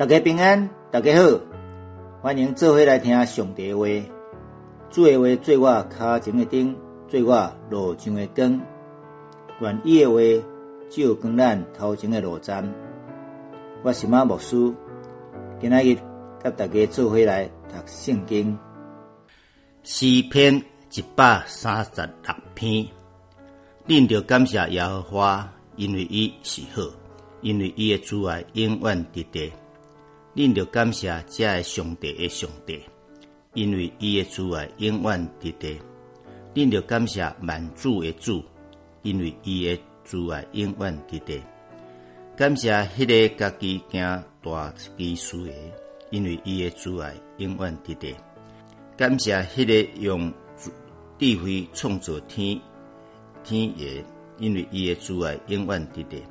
大家平安，大家好，欢迎做伙来听上帝话。主的话做我脚前的灯，做我路上的光。愿意的话照光咱头前的路站。我是马牧师，今仔日甲大家做伙来读圣经。诗篇一百三十六篇，恁着感谢耶和华，因为伊是好，因为伊的主爱永远伫地。恁着感谢这个上帝的上帝，因为伊的主爱永远伫地。恁着感谢万主的主，因为伊的主爱永远伫地。感谢迄个家己行大技术的，因为伊的主爱永远伫地。感谢迄个用智慧创造天天爷，因为伊的主爱永远伫地。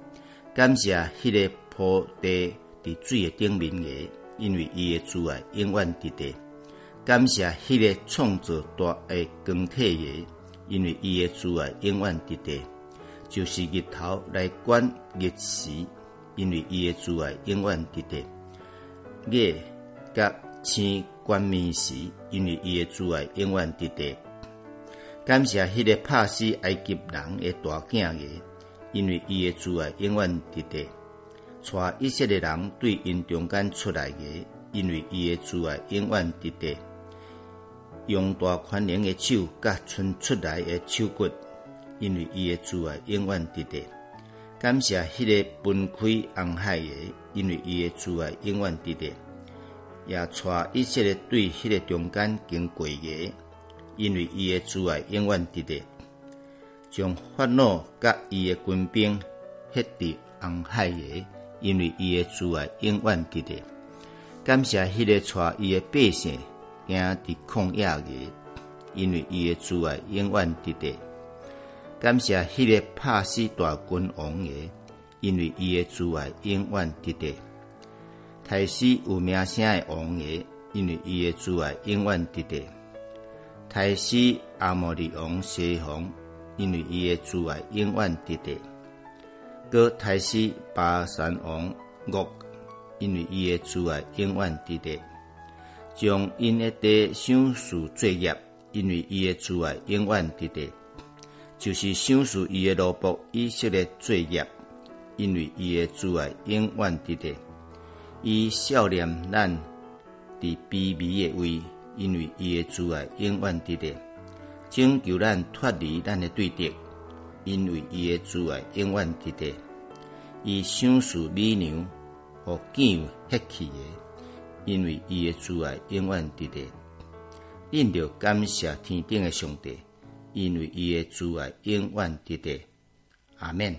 感谢迄个铺地伫水的顶面诶，因为伊诶主爱永远伫地。感谢迄个创造大诶光体诶，因为伊诶主爱永远伫地。就是日头来管日时，因为伊诶主爱永远伫地。月甲星。关面时，因为伊诶主爱永远伫地。感谢迄个拍死埃及人诶大囝个，因为伊诶主爱永远伫地。带一切的人对因中间出来的，因为伊的主爱永远伫地。用大宽容的手，甲伸出来的手骨，因为伊的主爱永远伫地。感谢迄个分开红海个，因为伊的主爱永远伫地。也带一切的对迄个中间经过个，因为伊的主爱永远伫地，将烦恼甲伊的军兵迄伫红海个，因为伊的主爱永远伫地。感谢迄个带伊的百姓行伫旷野个，因为伊的主爱永远伫地。感谢迄个拍死大君王诶，因为伊的主爱永远伫地。开始有名声的王爷，因为伊的主爱永远伫地；开始阿摩利王西王，因为伊的主爱永远伫地；搁开始巴山王恶，因为伊的主爱永远伫地；将因的地想述作业，因为伊的主爱永远伫地；就是想述伊的萝卜以色列作业，因为伊的主爱永远伫地。伊笑脸咱伫卑微的位，因为伊的主爱永远伫地；拯救咱脱离咱的对敌，因为伊的主爱永远伫地；伊享受美娘和见血气的，因为伊的主爱永远伫地。恁着感谢天顶的上帝，因为伊的主爱永远伫地。阿免。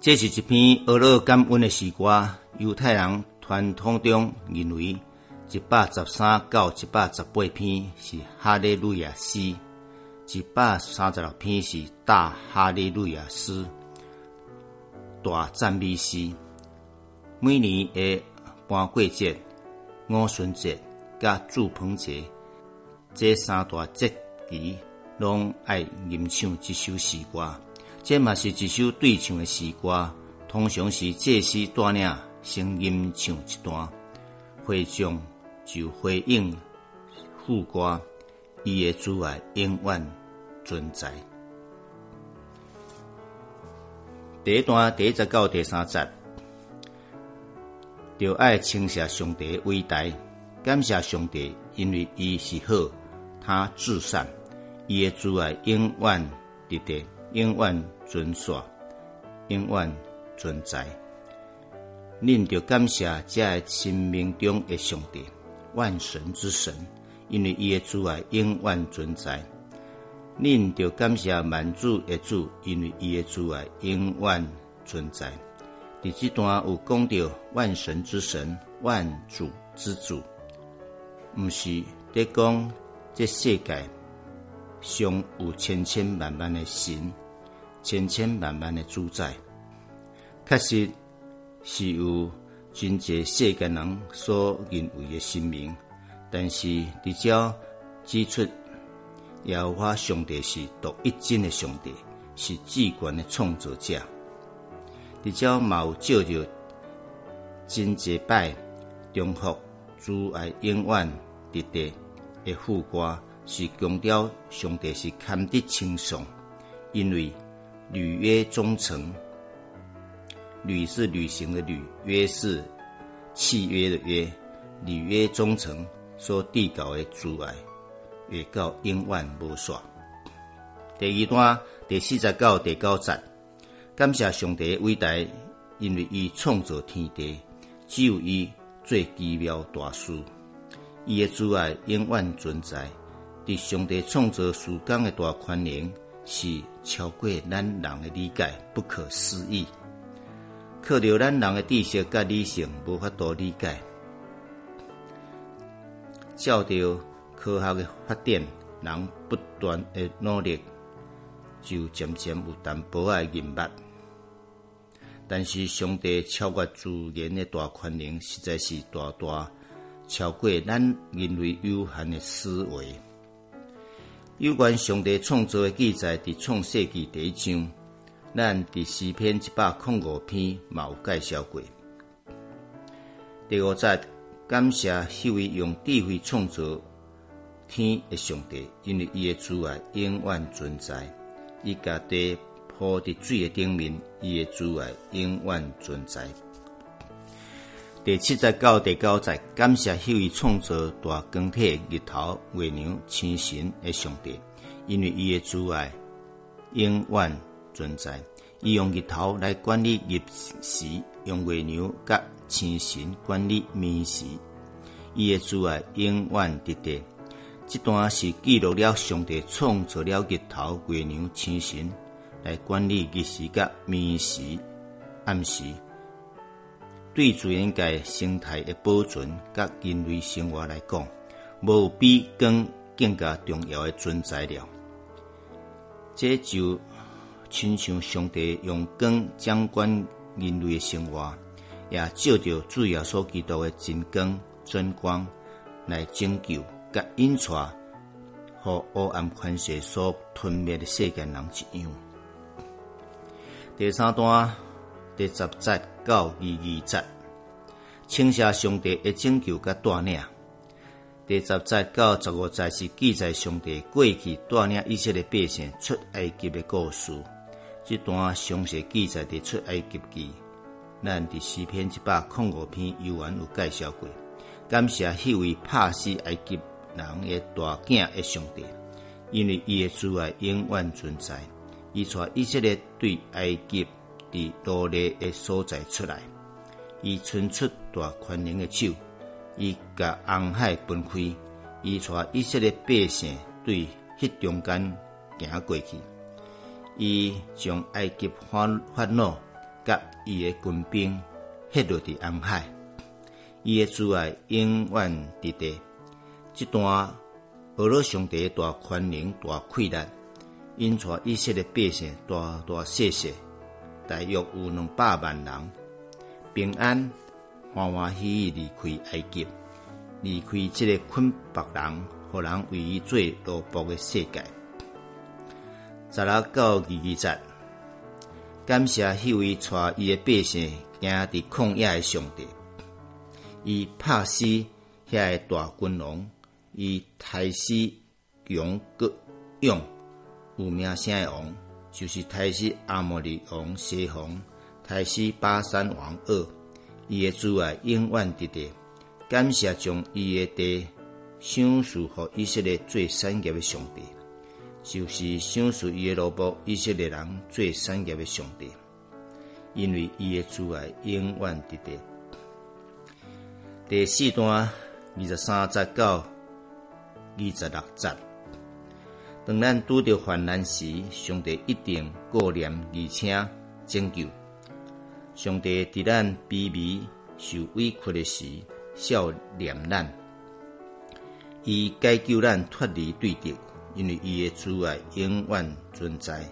这是一篇俄勒感恩的诗歌。犹太人传统中认为，一百十三到一百十八篇是哈利路亚诗，一百三十六篇是大哈利路亚诗、大赞美诗。每年的搬过节、五旬节、甲祝棚节这三大节期，拢爱吟唱一首诗歌。这嘛是一首对唱的诗歌，通常是祭司带领。声音唱一段，会众就回应副歌，伊的主爱永远存在。第一段第一节到第三十，就爱称谢上帝伟大，感谢上帝，因为伊是好，他至善，伊的主爱永远伫地，永远存续，永远存在。恁着感谢这个生命中的上帝，万神之神，因为伊的主爱永远存在。恁着感谢万主的主，因为伊的主爱永远存在。伫这段有讲到万神之神、万主之主，毋是伫讲这世界上有千千万万的神，千千万万的主宰，确实。是有真济世间人所认为的神明，但是伫遮指出，耶和华上帝是独一真的上帝，是至高的创造者。伫遮嘛有照着真节拜中福主爱永远伫地的副歌是强调上帝是堪得称颂，因为履约忠诚，履是履行的履，约是契约的约，履约忠诚所缔造的阻碍，越到永远无煞。第二段第四十九、第九节，感谢上帝的伟大，因为伊创造天地，只有伊最奇妙大事，伊的主爱永远存在。伫上帝创造世间的大宽容，是超过咱人的理解，不可思议。靠着咱人的知识甲理性，无法度理解。照着科学的发展，人不断的努力。就渐渐有淡薄仔认捌，但是上帝超越自然的大宽容，实在是大大超过咱人类有限的思维。有关上帝创造的记载，伫创世纪第一章，咱伫诗篇一百零五篇嘛有介绍过。第五节，感谢迄位用智慧创造天的上帝，因为伊的主爱永远存在。伊家地铺伫水的顶面，伊的主爱永远存在。第七十九、第九节，感谢迄位创造大光体、日头、月亮、星神的上帝，因为伊的主爱永远存在。伊用日头来管理日时，用月亮甲星神管理暝时。伊的主爱永远伫地。这段是记录了上帝创造了日头、月亮、星辰来管理日时、甲暝时、暗时，对自然界生态的保存、甲人类生活来讲，无比光更加重要的存在了。这就亲像上帝用光掌管人类的生活，也照着主要所基督的真光、真光来拯救。甲引出，和黑暗宽恕所吞灭的世间人一样。第三段第十节到二二节，请谢上帝的拯救甲带领。第十节到十五节是记载上帝过去带领以色列百姓出埃及的故事。这段详细记载伫出埃及记，咱伫诗篇一百零五篇有完有介绍过。感谢迄位拍死埃及。人的大囝的上帝，因为伊的主爱永远存在。伊带以色列对埃及伫罗列的所在出来，伊伸出大宽容的手，伊甲红海分开，伊带以色列百姓对迄中间行过去，伊将埃及法法老甲伊的军兵迄落伫红海，伊的主爱永远伫地。这段俄罗上帝大宽容、大溃难，因带以色列百姓大大谢谢，大约有两百万人平安、欢欢喜喜离开埃及，离开这个困迫人、互人为伊做奴仆的世界。十六到二二节，感谢迄位带伊的百姓行伫旷野的上帝，伊拍死遐个大君王。以太师强国勇有名声的王，就是太师阿摩利王西宏，太师巴山王二，伊的主爱永远伫地，感谢将伊的地赏赐予以色列最产业的上帝，就是赏赐伊的萝卜以色列人最产业的上帝，因为伊的主爱永远伫地。第四段二十三节到。二十六节，当咱拄着患难时，上帝一定顾念而且拯救。上帝伫咱卑微受委屈的时，笑念咱，伊解救咱脱离对敌，因为伊的主爱永远存在。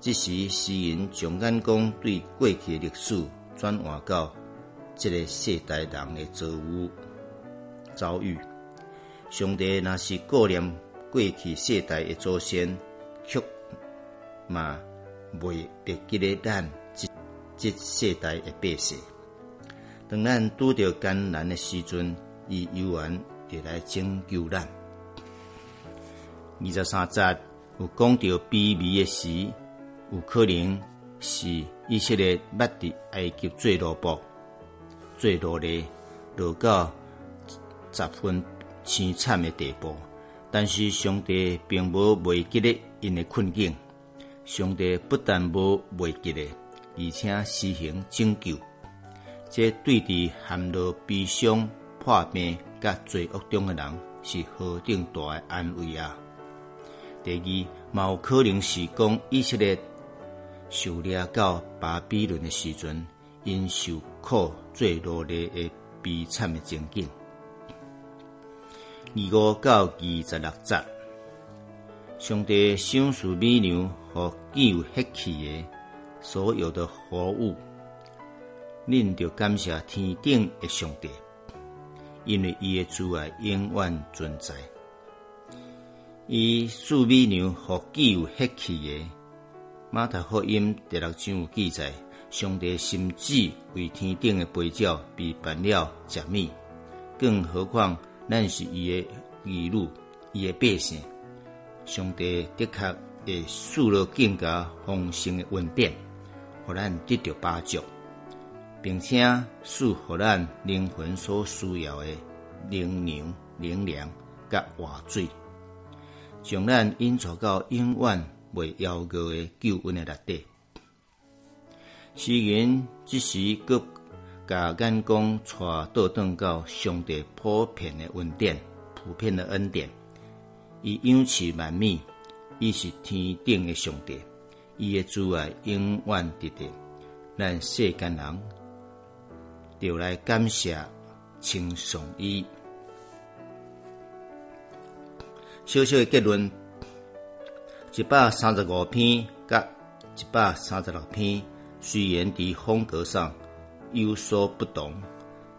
这时，诗人将眼光对过去的历史转换到这个世代人的遭遇遭遇。上帝若是顾念过去世代的祖先，却嘛袂别记咧咱即即世代的百姓。当咱拄着艰难的时阵，伊犹原会来拯救咱。二十三节有讲到卑微的时，有可能是以色列捌伫埃及做奴仆、做奴隶，落到十分凄惨的地步。但是上帝并无未记咧因的困境，上帝不但无未记咧，而且施行拯救。这对伫陷落悲伤、破病、甲罪恶中的人，是何等大的安慰啊！第二，嘛有可能是讲以色列受掠到巴比伦的时阵，因受苦做奴隶的悲惨的情景。二五到二十六节，上帝赏赐美牛和具有血气的所有的活物。恁着感谢天顶的上帝，因为伊的慈爱永远存在。伊赐美牛和具有血气的马太福音第六章有记载，上帝甚至为天顶的飞鸟被办了食米，更何况咱是伊的儿女，伊的百姓。上帝的确会赐了更加丰盛的恩典，互咱得到帮助。并且赐予咱灵魂所需要的灵粮、灵粮甲活水，将咱引导到永远未夭折的救恩的内底。诗人即时搁甲眼光带倒转到上帝普遍的恩典、普遍的恩典。伊养育万米，伊是天顶的上帝，伊的慈爱永远伫伫咱世间人。就来感谢、称颂伊。小小的结论：一百三十五篇甲一百三十六篇，虽然伫风格上有所不同，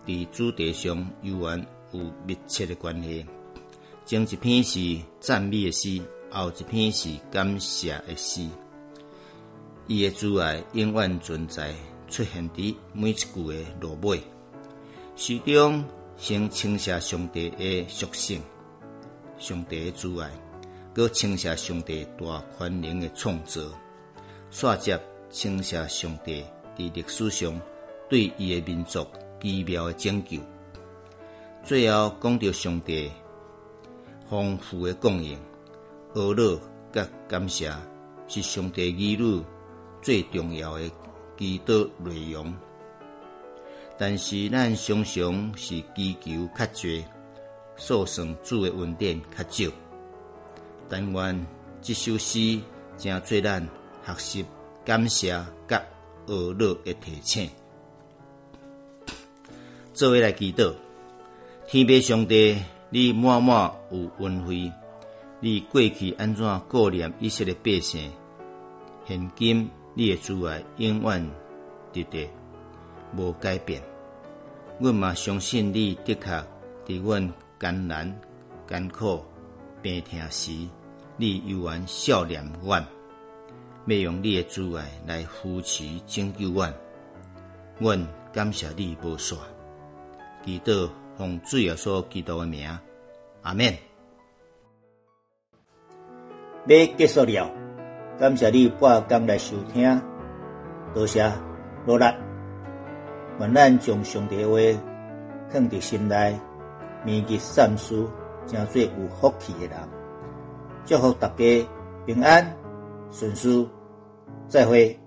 伫主题上犹原有密切的关系。前一篇是赞美的诗，后一篇是感谢的诗。伊的主爱永远存在。出现伫每一句的落尾，诗中先称谢上帝的属性，上帝的主爱，搁称谢上帝大宽容的创造，煞接称谢上帝伫历史上对伊诶民族奇妙诶拯救，最后讲到上帝丰富诶供应，阿乐甲感谢是上帝儿女最重要诶。祈祷内容，但是咱常常是祈求较侪，所算主诶恩典较少。但愿这首诗正做咱学习感谢甲恶乐诶提醒。作为来祈祷，天父上帝，你满满有恩惠，你过去安怎顾念一切的百姓，现今。你的慈爱永远直直无改变，阮嘛相信你的确伫阮艰难、艰苦、病痛时，你犹原笑脸阮，要用你的慈爱来扶持拯救阮。阮感谢你无煞，祈祷奉主耶稣基督的名，阿免。要结束了。感谢你拨工来收听，多谢努力。愿咱将上帝话放伫心内，铭记善事，成做有福气的人。祝福大家平安顺遂，再会。